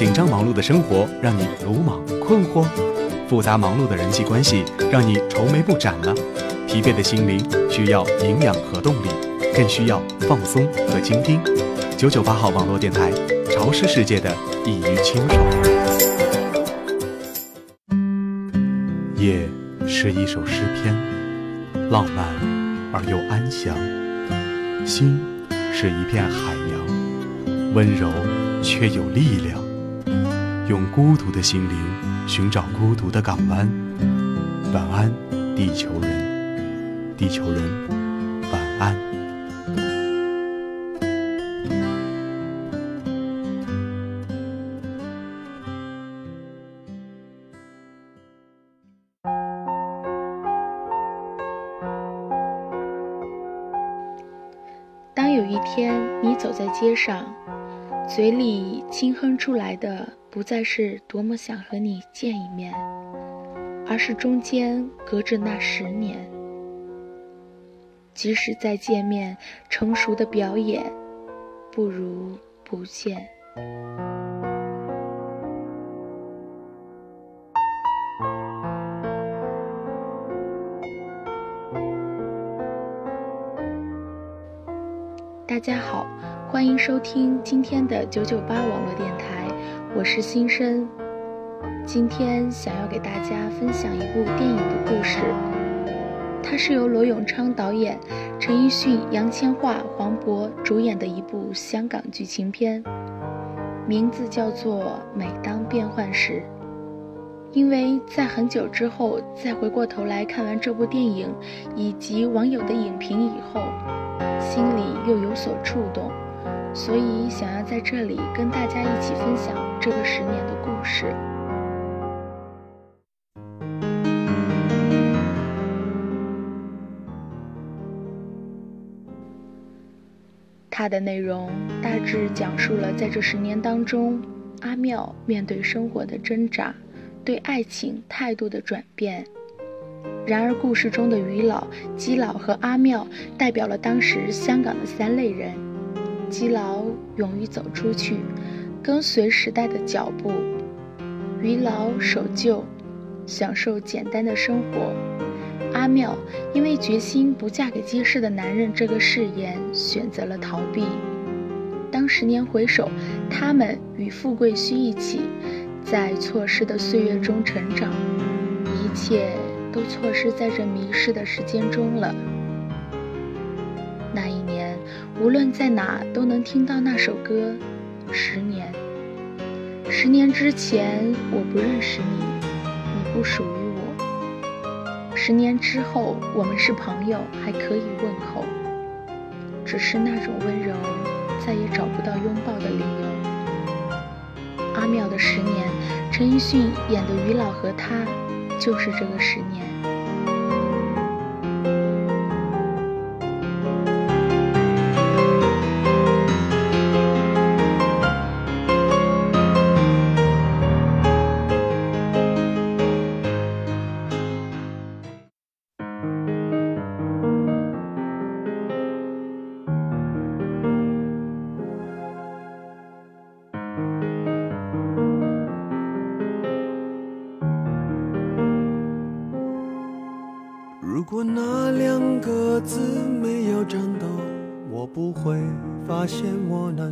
紧张忙碌的生活让你鲁莽困惑，复杂忙碌的人际关系让你愁眉不展了，疲惫的心灵需要营养和动力，更需要放松和倾听。九九八号网络电台，潮湿世界的一于清爽。夜是一首诗篇，浪漫而又安详；心是一片海洋，温柔却有力量。用孤独的心灵寻找孤独的港湾。晚安，地球人，地球人，晚安。当有一天你走在街上，嘴里轻哼出来的。不再是多么想和你见一面，而是中间隔着那十年。即使再见面，成熟的表演，不如不见。大家好，欢迎收听今天的九九八网络电台。我是新生，今天想要给大家分享一部电影的故事。它是由罗永昌导演、陈奕迅、杨千嬅、黄渤主演的一部香港剧情片，名字叫做《每当变幻时》。因为在很久之后再回过头来看完这部电影以及网友的影评以后，心里又有所触动。所以，想要在这里跟大家一起分享这个十年的故事。它的内容大致讲述了在这十年当中，阿妙面对生活的挣扎，对爱情态度的转变。然而，故事中的于老、基佬和阿妙代表了当时香港的三类人。基佬勇于走出去，跟随时代的脚步；于老守旧，享受简单的生活；阿妙因为决心不嫁给结实的男人这个誓言，选择了逃避。当十年回首，他们与富贵须一起，在错失的岁月中成长，一切都错失在这迷失的时间中了。那一年无论在哪都能听到那首歌。十年，十年之前我不认识你，你不属于我。十年之后我们是朋友，还可以问候。只是那种温柔，再也找不到拥抱的理由。阿妙的十年，陈奕迅演的于老和他，就是这个十年。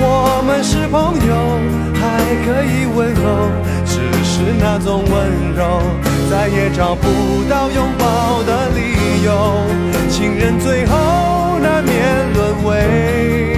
我们是朋友。还可以问候，只是那种温柔，再也找不到拥抱的理由。情人最后难免沦为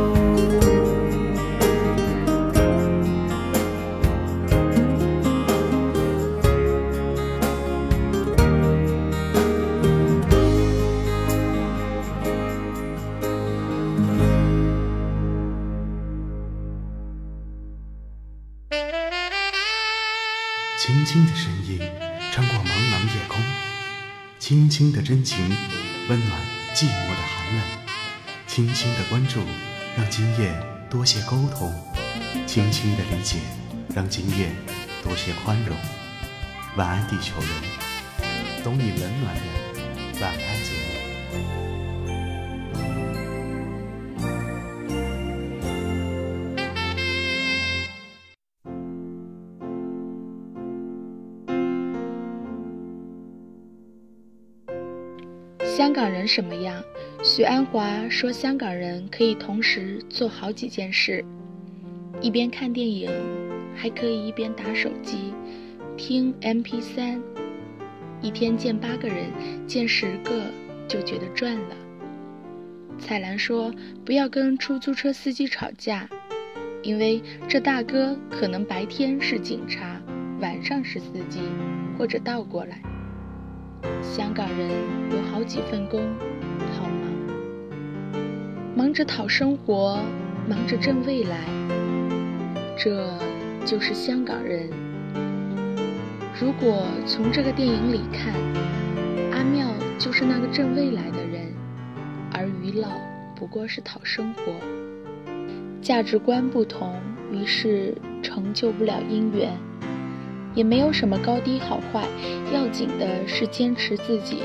轻轻的真情温暖寂寞的寒冷，轻轻的关注让今夜多些沟通，轻轻的理解让今夜多些宽容。晚安，地球人，懂你冷暖的晚安什么样？许鞍华说，香港人可以同时做好几件事：一边看电影，还可以一边打手机、听 MP3。一天见八个人，见十个就觉得赚了。彩兰说，不要跟出租车司机吵架，因为这大哥可能白天是警察，晚上是司机，或者倒过来。香港人有好几份工，好忙，忙着讨生活，忙着挣未来，这就是香港人。如果从这个电影里看，阿妙就是那个挣未来的人，而于老不过是讨生活。价值观不同，于是成就不了姻缘。也没有什么高低好坏，要紧的是坚持自己。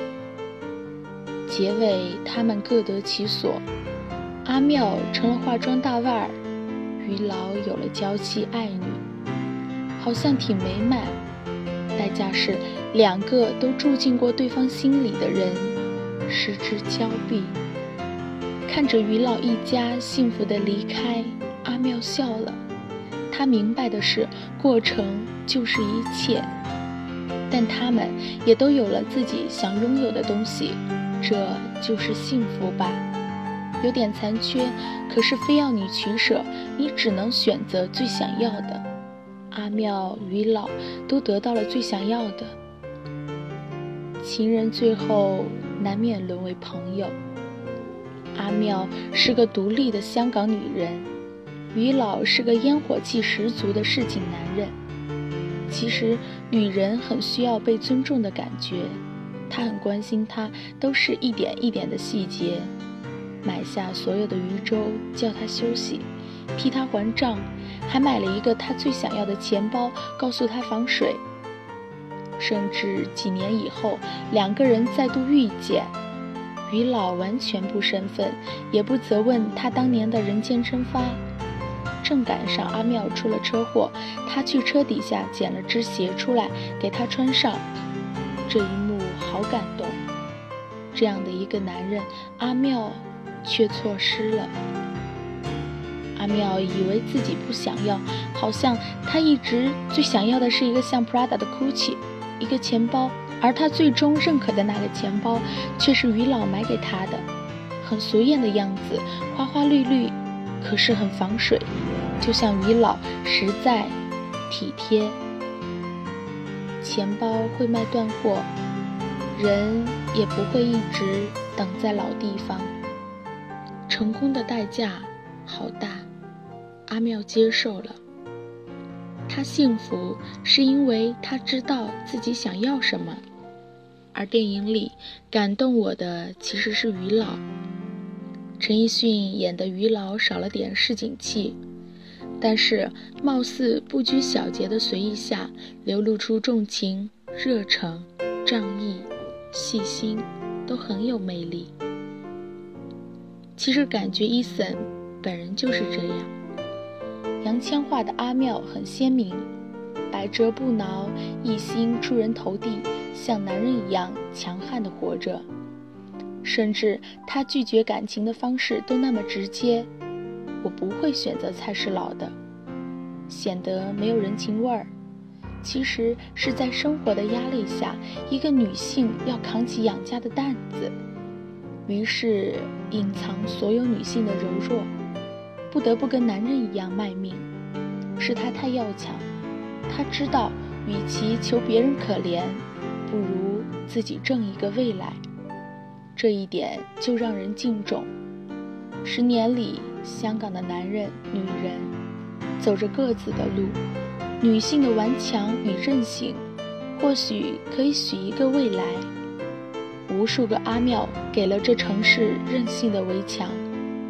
结尾他们各得其所，阿妙成了化妆大腕儿，于老有了娇妻爱女，好像挺美满。代价是两个都住进过对方心里的人失之交臂。看着于老一家幸福的离开，阿妙笑了。他明白的是，过程就是一切，但他们也都有了自己想拥有的东西，这就是幸福吧。有点残缺，可是非要你取舍，你只能选择最想要的。阿妙与老都得到了最想要的，情人最后难免沦为朋友。阿妙是个独立的香港女人。于老是个烟火气十足的市井男人。其实，女人很需要被尊重的感觉，他很关心她，都是一点一点的细节。买下所有的鱼粥，叫她休息，替她还账，还买了一个她最想要的钱包，告诉她防水。甚至几年以后，两个人再度遇见，于老完全不生分，也不责问他当年的人间蒸发。正赶上阿妙出了车祸，他去车底下捡了只鞋出来给他穿上。这一幕好感动。这样的一个男人，阿妙却错失了。阿妙以为自己不想要，好像他一直最想要的是一个像 Prada 的 Gucci，一个钱包，而他最终认可的那个钱包，却是于老买给他的，很俗艳的样子，花花绿绿，可是很防水，就像于老实在、体贴。钱包会卖断货，人也不会一直等在老地方。成功的代价好大。阿妙接受了，他幸福是因为他知道自己想要什么。而电影里感动我的其实是于老，陈奕迅演的余老少了点市井气，但是貌似不拘小节的随意下，流露出重情、热诚、仗义、细心，都很有魅力。其实感觉伊森本人就是这样。杨千嬅的阿妙很鲜明，百折不挠，一心出人头地，像男人一样强悍的活着。甚至他拒绝感情的方式都那么直接。我不会选择蔡世老的，显得没有人情味儿。其实是在生活的压力下，一个女性要扛起养家的担子，于是隐藏所有女性的柔弱。不得不跟男人一样卖命，是他太要强。他知道，与其求别人可怜，不如自己挣一个未来。这一点就让人敬重。十年里，香港的男人、女人走着各自的路，女性的顽强与韧性，或许可以许一个未来。无数个阿妙给了这城市韧性的围墙。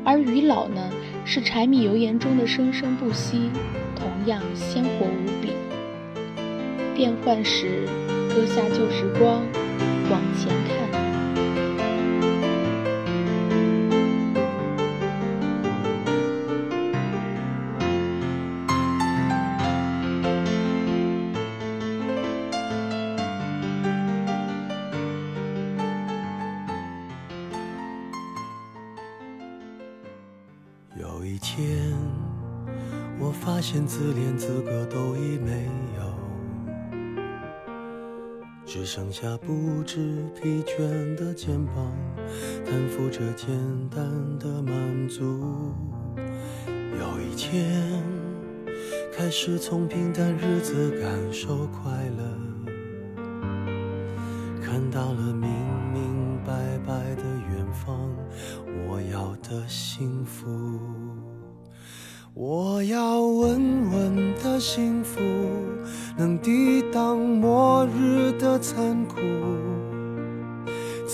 而于老呢，是柴米油盐中的生生不息，同样鲜活无比。变幻时，搁下旧时光，往前肩膀，担负着简单的满足。有一天，开始从平淡日子感受快乐，看到了明明白白的远方，我要的幸福。我要稳稳的幸福，能抵挡末日的残酷，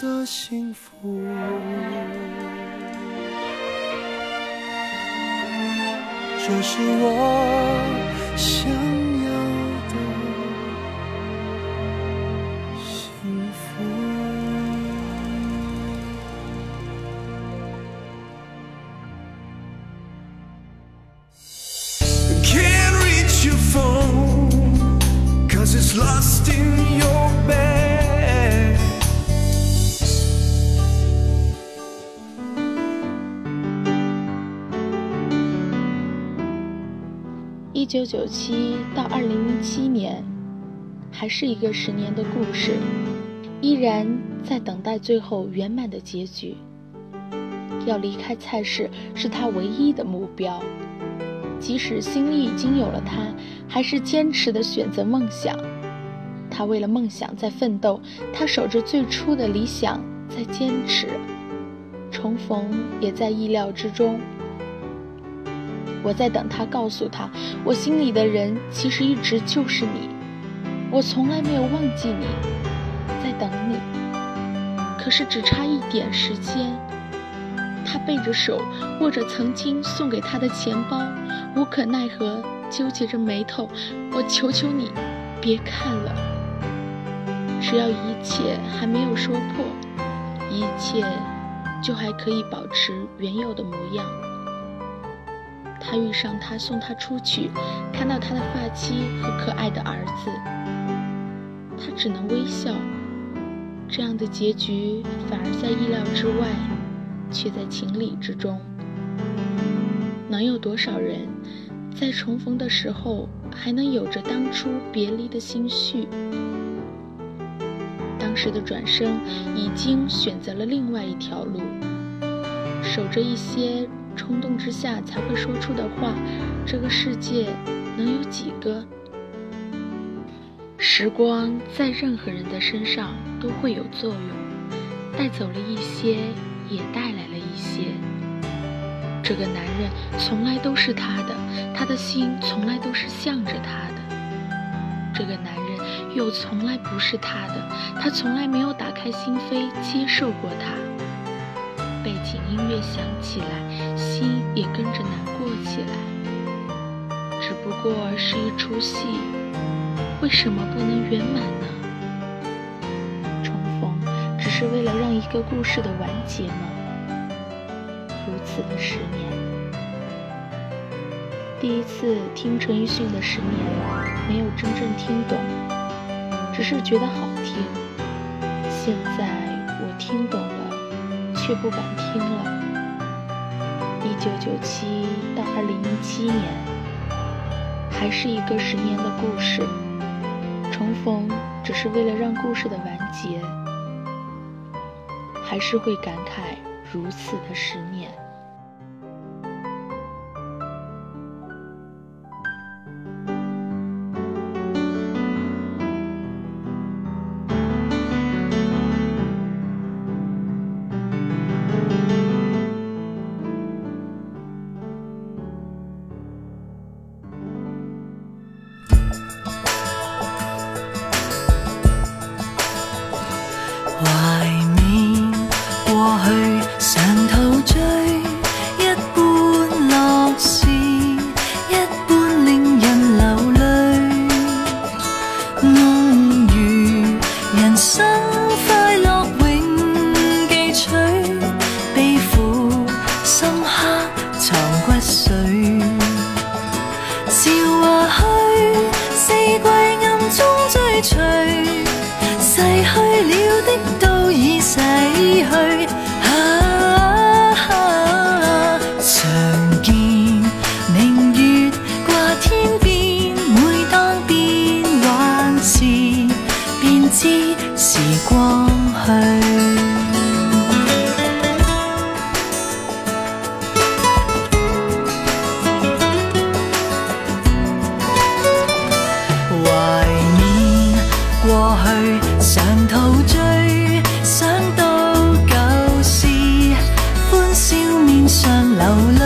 的幸福。这是我一九九七到二零零七年，还是一个十年的故事，依然在等待最后圆满的结局。要离开菜市是他唯一的目标，即使心里已经有了他，还是坚持的选择梦想。他为了梦想在奋斗，他守着最初的理想在坚持。重逢也在意料之中。我在等他告诉他，我心里的人其实一直就是你，我从来没有忘记你，在等你。可是只差一点时间，他背着手握着曾经送给他的钱包，无可奈何，纠结着眉头。我求求你，别看了。只要一切还没有说破，一切就还可以保持原有的模样。他遇上他，送他出去，看到他的发妻和可爱的儿子，他只能微笑。这样的结局反而在意料之外，却在情理之中。能有多少人在重逢的时候还能有着当初别离的心绪？当时的转身已经选择了另外一条路，守着一些。冲动之下才会说出的话，这个世界能有几个？时光在任何人的身上都会有作用，带走了一些，也带来了一些。这个男人从来都是他的，他的心从来都是向着他的。这个男人又从来不是他的，他从来没有打开心扉接受过他。背景音乐响起来，心也跟着难过起来。只不过是一出戏，为什么不能圆满呢？重逢只是为了让一个故事的完结吗？如此的十年，第一次听陈奕迅的《十年》，没有真正听懂，只是觉得好听。现在我听懂。却不敢听了。一九九七到二零一七年，还是一个十年的故事。重逢只是为了让故事的完结，还是会感慨如此的十年。的上流泪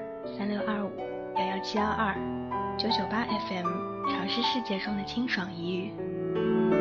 三六二五幺幺七幺二九九八 FM，尝试世界中的清爽一隅。